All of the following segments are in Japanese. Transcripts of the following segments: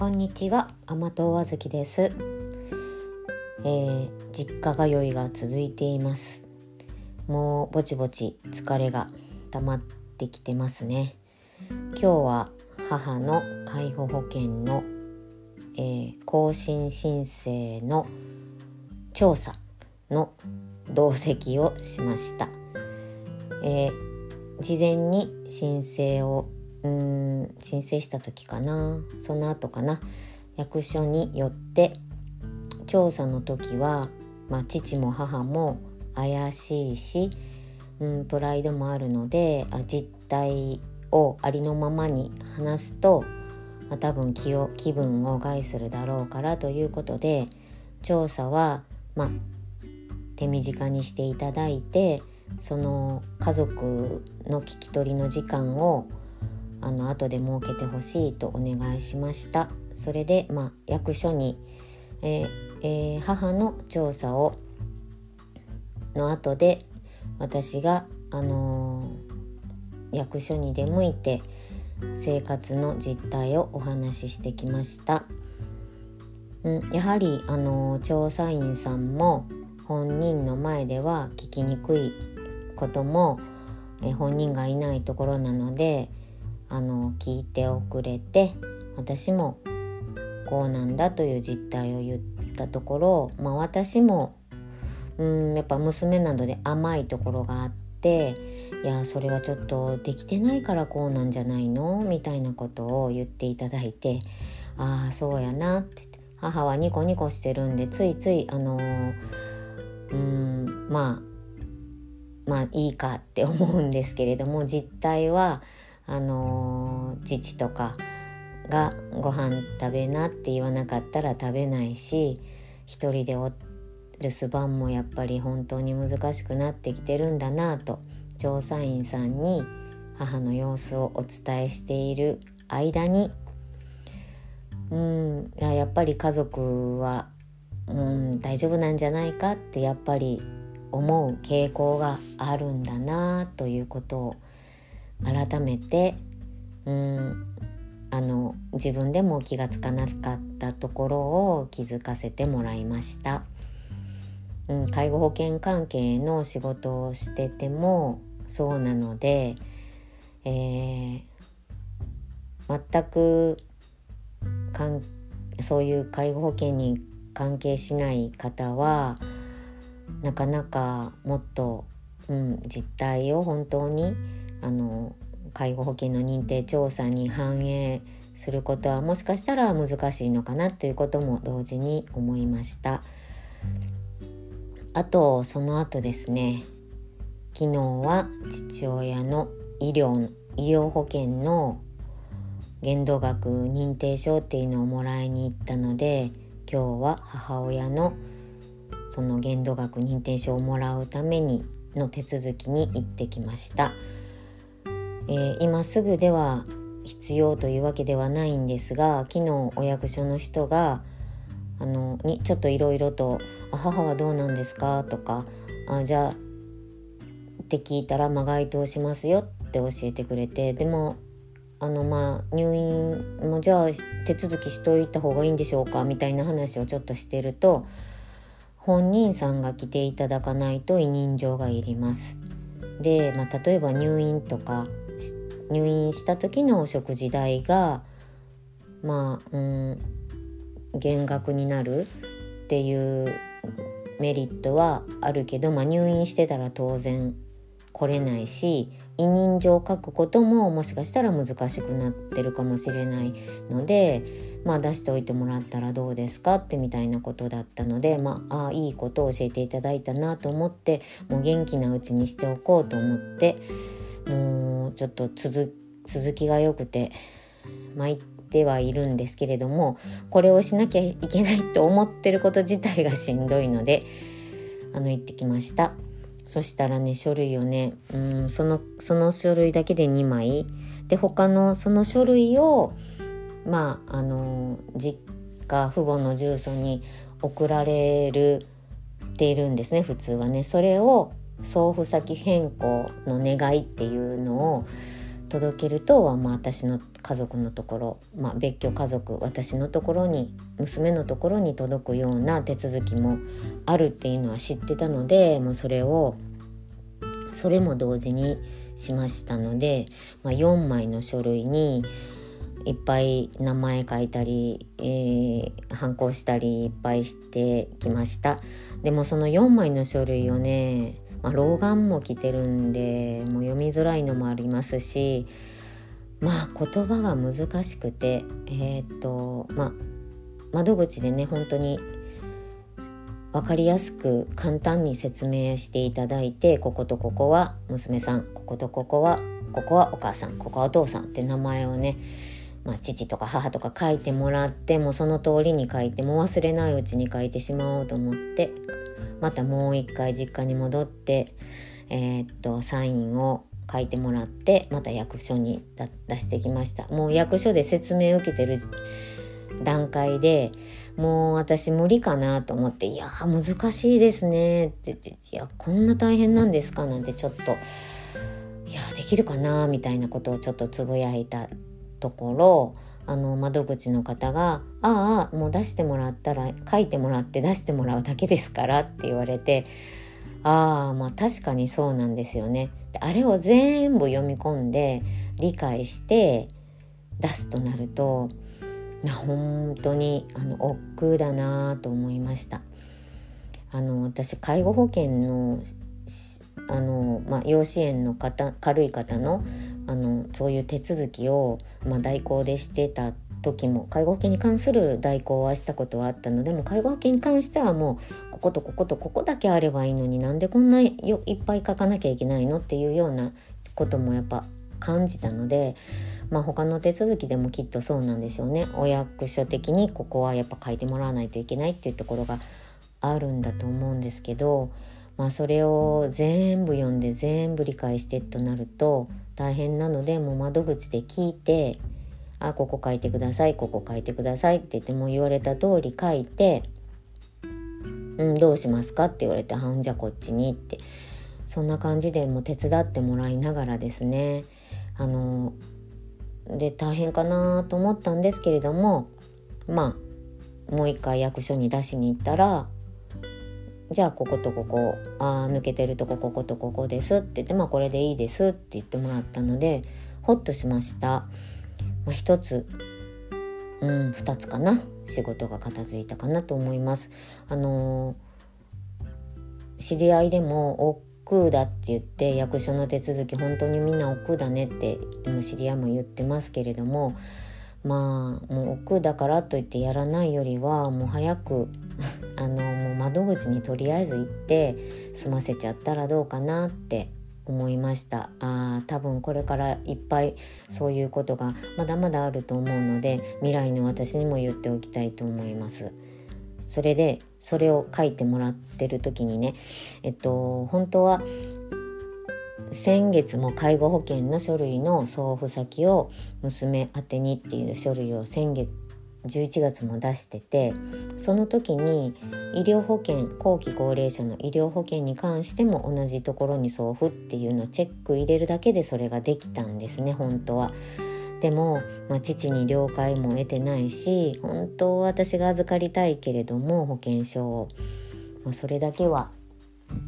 こんにちは甘党あずきです、えー、実家通いが続いています。もうぼちぼち疲れが溜まってきてますね。今日は母の介護保険の、えー、更新申請の調査の同席をしました、えー、事前に申請をうん申請した時かな。その後かな。役所によって調査の時は、まあ、父も母も怪しいし、うん、プライドもあるのであ実態をありのままに話すと、まあ、多分気を気分を害するだろうからということで調査は、まあ、手短にしていただいてその家族の聞き取りの時間をあの後で設けてほしいとお願いしました。それで、まあ、役所に、ええー、母の調査をの後で私が、あのー、役所に出向いて生活の実態をお話ししてきました、うん、やはり、あの調査員さんも本人の前では聞きにくいことも、え本人がいないところなのであの聞いておくれて私もこうなんだという実態を言ったところ、まあ、私もうんやっぱ娘などで甘いところがあっていやそれはちょっとできてないからこうなんじゃないの？みたいなことを言っていただいてああそうやなって。母はニコニコしてるんでついついあのうんまあまあいいかって思うんですけれども実態はあの父とかがご飯食べなって言わなかったら食べないし一人でお留守番もやっぱり本当に難しくなってきてるんだなと調査員さんに母の様子をお伝えしている間に。うんややっぱり家族はうん大丈夫なんじゃないかってやっぱり思う傾向があるんだなということを改めてうんあの自分でも気が付かなかったところを気づかせてもらいました、うん、介護保険関係の仕事をしててもそうなので、えー、全くかんそういう介護保険に関係しない方はなかなかもっと、うん、実態を本当にあの介護保険の認定調査に反映することはもしかしたら難しいのかなということも同時に思いましたあとその後ですね昨日は父親の医療医療保険の限度額認定証っていうのをもらいに行ったので今日は母親のその限度額認定証をもらうためにの手続きに行ってきました。えー、今すぐでは必要というわけではないんですが昨日お役所の人があのにちょっといろいろと「母はどうなんですか?」とかあ「じゃあ」って聞いたら、まあ、該当しますよって教えてくれてでもあのまあ入院もじゃあ手続きしといた方がいいんでしょうか？みたいな話をちょっとしてると本人さんが来ていただかないと委任状がいります。で、まあ、例えば入院とか入院した時のお食事代がまあうん減額になるっていうメリットはあるけど、まあ、入院してたら当然来れないし委任状を書くことももしかしたら難しくなってるかもしれないので、まあ、出しておいてもらったらどうですかってみたいなことだったので、まあ、あいいことを教えていただいたなと思ってもう元気なうちにしておこうと思ってもうちょっと続きが良くて参ってはいるんですけれどもこれをしなきゃいけないと思ってること自体がしんどいのであの行ってきました。そしたらね書類をねうんそのその書類だけで2枚。で他のその書類をまああの実家父母の住所に送られるているんですね普通はね。それを送付先変更の願いっていうのを届けると、まあ、私の家族のところ、まあ、別居家族私のところに娘のところに届くような手続きもあるっていうのは知ってたのでもうそれをそれも同時にしましたので、まあ、4枚の書類にいっぱい名前書いたり、えー、反抗したりいっぱいしてきました。でもその4枚の書類をね、まあ、老眼も来てるんでもう読みづらいのもありますしまあ言葉が難しくてえー、っとまあ窓口でね本当に分かりやすく簡単に説明していただいてこことここは娘さんこことここはここはお母さんここはお父さんって名前をねまあ、父とか母とか書いてもらってもその通りに書いても忘れないうちに書いてしまおうと思ってまたもう一回実家に戻ってえー、っとサインを書いてもらってまた役所に出してきました。もう役所で説明を受けてる段階でもう私無理かなと思って「いや難しいですね」って言って「いやこんな大変なんですか」なんてちょっと「いやできるかな」みたいなことをちょっとつぶやいたところあの窓口の方が「ああもう出してもらったら書いてもらって出してもらうだけですから」って言われてああまあ確かにそうなんですよね。あれを全部読み込んで理解して出すとなると本当にあの億劫だなと思いました。あの私介護保険のあの、まあ、養子縁の方軽い方のあのそういう手続きを、まあ、代行でしてた時も介護保険に関する代行はしたことはあったのでも介護保険に関してはもうこことこことここだけあればいいのになんでこんないっぱい書かなきゃいけないのっていうようなこともやっぱ感じたので、まあ、他の手続きでもきっとそうなんでしょうね。お役所的にここはやっぱ書いてもらわないといけないっていうところがあるんだと思うんですけど、まあ、それを全部読んで全部理解してとなると大変なのでもう窓口で聞いて「あここ書いてくださいここ書いてください」って言っても言われた通り書いて「うんどうしますか?」って言われて「はんじゃこっちに」ってそんな感じでもう手伝ってもらいながらですねあので大変かなと思ったんですけれどもまあもう一回役所に出しに行ったらじゃあこことここあ抜けてるとここことここですって言ってまあこれでいいですって言ってもらったのでほっとしました、まあ、一つうん二つかな。仕事が片付いたかなと思います。あのー、知り合いでも億劫だって言って役所の手続き本当にみんな億劫だねって知り合いも言ってますけれどもまあもう億劫だからといってやらないよりはもう早く あの窓口にとりあえず行って済ませちゃったらどうかなって思いました。あ多分これからいっぱいそういうことがまだまだあると思うので未来の私にも言っておきたいと思います。それでそれを書いてもらってる時にねえっと本当は先月も介護保険の書類の送付先を娘宛にっていう書類を先月11月も出しててその時に医療保険後期高齢者の医療保険に関しても同じところに送付っていうのをチェック入れるだけでそれができたんですね本当は。でも、まあ、父に了解も得てないし本当私が預かりたいけれども保険証を、まあ、それだけは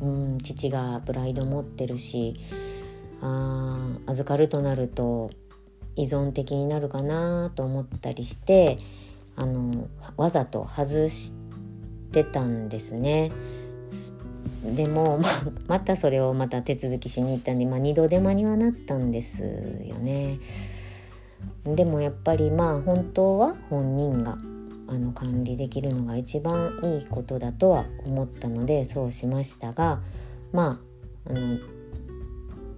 うん父がプライド持ってるしあ預かるとなると依存的になるかなと思ったりしてあのわざと外してたんですね。でも、ままたそれをまた手続きしに行ったんで、まあ、2度手間にはなったんですよね。でもやっぱりまあ本当は本人があの管理できるのが一番いいことだとは思ったのでそうしましたがまああの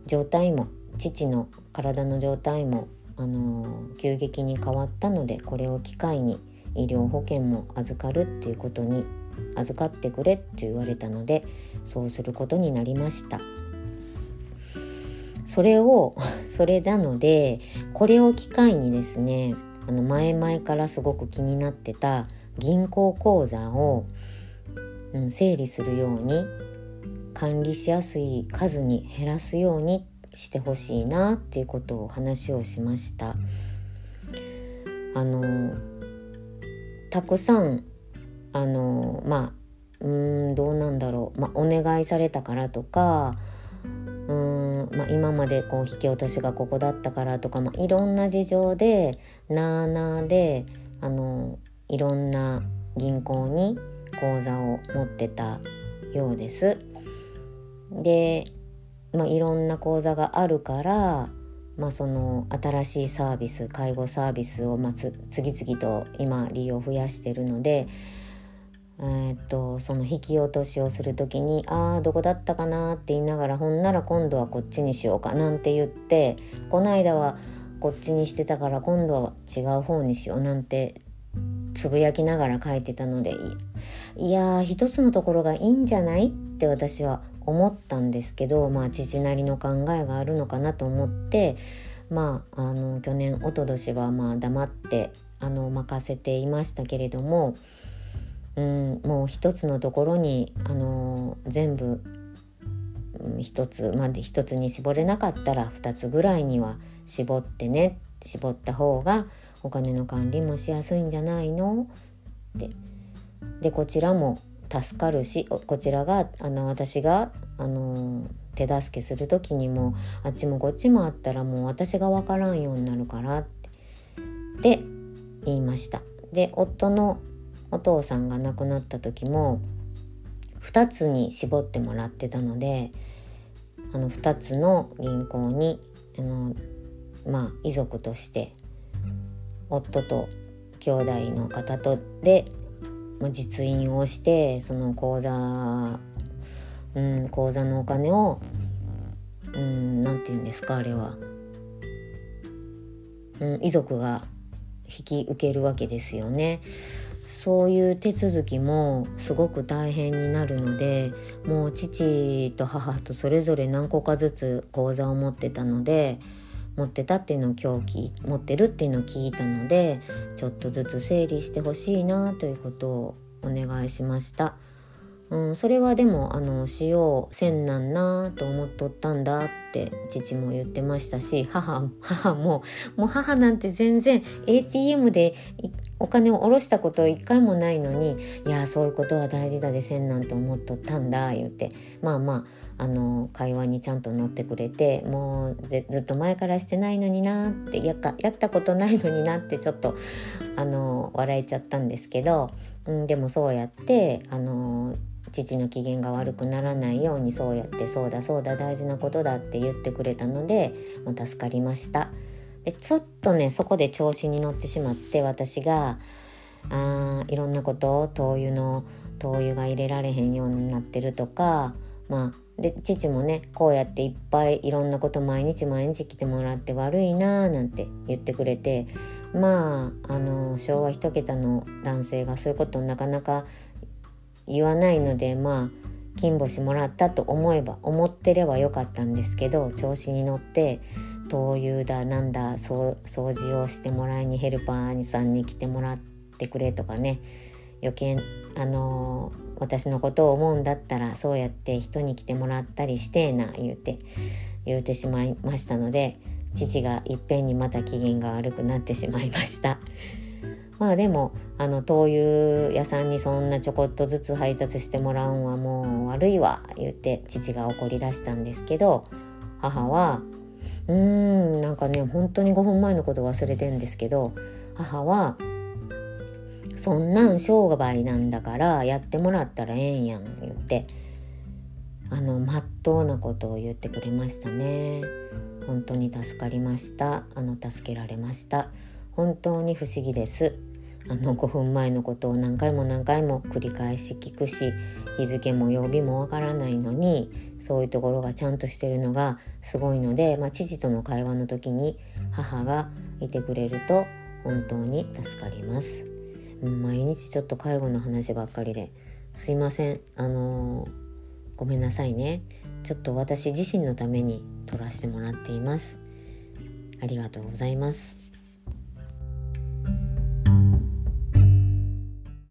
状態も父の体の状態もあの急激に変わったのでこれを機会に医療保険も預かるっていうことに預かってくれって言われたのでそうすることになりました。それをそれなのでこれを機会にですねあの前々からすごく気になってた銀行口座を、うん、整理するように管理しやすい数に減らすようにしてほしいなっていうことを話をしました。あのたくさんあのまあうんどうなんだろう、まあ、お願いされたからとかうん、まあ、今までこう引き落としがここだったからとか、まあ、いろんな事情でなあなあであのいろんな銀行に口座を持ってたようです。で、まあ、いろんな口座があるから、まあ、その新しいサービス介護サービスをま次々と今利用増やしてるので、えー、っとその引き落としをする時に「ああどこだったかな」って言いながらほんなら今度はこっちにしようかなんて言ってこの間はこっちにしてたから今度は違う方にしようなんてつぶやきながら書いてたのでいやー一つのところがいいんじゃないって私は思ったんですけどまあ父なりの考えがあるのかなと思ってまああの去年一昨年はまあ黙ってあの任せていましたけれども、うん、もう一つのところにあの全部一つまで一つに絞れなかったら二つぐらいには絞ってね絞った方がお金の管理もしやすいんじゃないの？って。でこちらも助かるしこちらがあの私があの手助けする時にもあっちもこっちもあったらもう私が分からんようになるからって言いました。で夫のお父さんが亡くなった時も2つに絞ってもらってたのであの2つの銀行にあのまあ遺族として夫と兄弟の方とで実印をしてその口座うん口座のお金をうん何て言うんですかあれは、うん、遺族が引き受けるわけですよね。そういう手続きもすごく大変になるのでもう父と母とそれぞれ何個かずつ口座を持ってたので持ってたっていうのを今日持ってるっていうのを聞いたのでちょっとずつ整理してほしいなということをお願いしました。うん、それはでもあのしようせんなんなと思っとったんだって父も言ってましたし母母ももう母なんて全然 ATM でお金を下ろしたこと一回もないのにいやそういうことは大事だでせんなんと思っとったんだ言ってまあまああの会話にちゃんと乗ってくれてもうずっと前からしてないのになってやかやったことないのになってちょっとあの笑えちゃったんですけど、うん、でもそうやってあの父の機嫌が悪くならないようにそうやってそうだそうだ大事なことだって言ってくれたのでもう助かりました。でちょっとねそこで調子に乗ってしまって私があいろんなこと灯油の灯油が入れられへんようになってるとかまあで父もねこうやっていっぱいいろんなこと毎日毎日来てもらって悪いなーなんて言ってくれてまああの昭和一桁の男性がそういうことをなかなか言わないのでまあ金星もらったと思えば思ってればよかったんですけど調子に乗って灯油だなんだ掃除をしてもらいにヘルパーさんに来てもらってくれとかね余計あのー、私のことを思うんだったらそうやって人に来てもらったりしてえな言うて言うてしまいましたので父がいっぺんにまた機嫌が悪くなってしまいました。まあでもあの灯油屋さんにそんなちょこっとずつ配達してもらうんはもう悪いわ言って父が怒り出したんですけど母はうーんなんかね本当に5分前のこと忘れてんですけど母はそんなん商売なんだからやってもらったらええんやん言ってあのまっとうなことを言ってくれましたね。本当に助かりました。あの助けられました。本当に不思議です。あの5分前のことを何回も何回も繰り返し聞くし日付も曜日もわからないのにそういうところがちゃんとしてるのがすごいので、まあ、父との会話の時に母がいてくれると本当に助かります。毎日ちょっと介護の話ばっかりですいません。あのー、ごめんなさいね。ちょっと私自身のために撮らせてもらっています。ありがとうございます。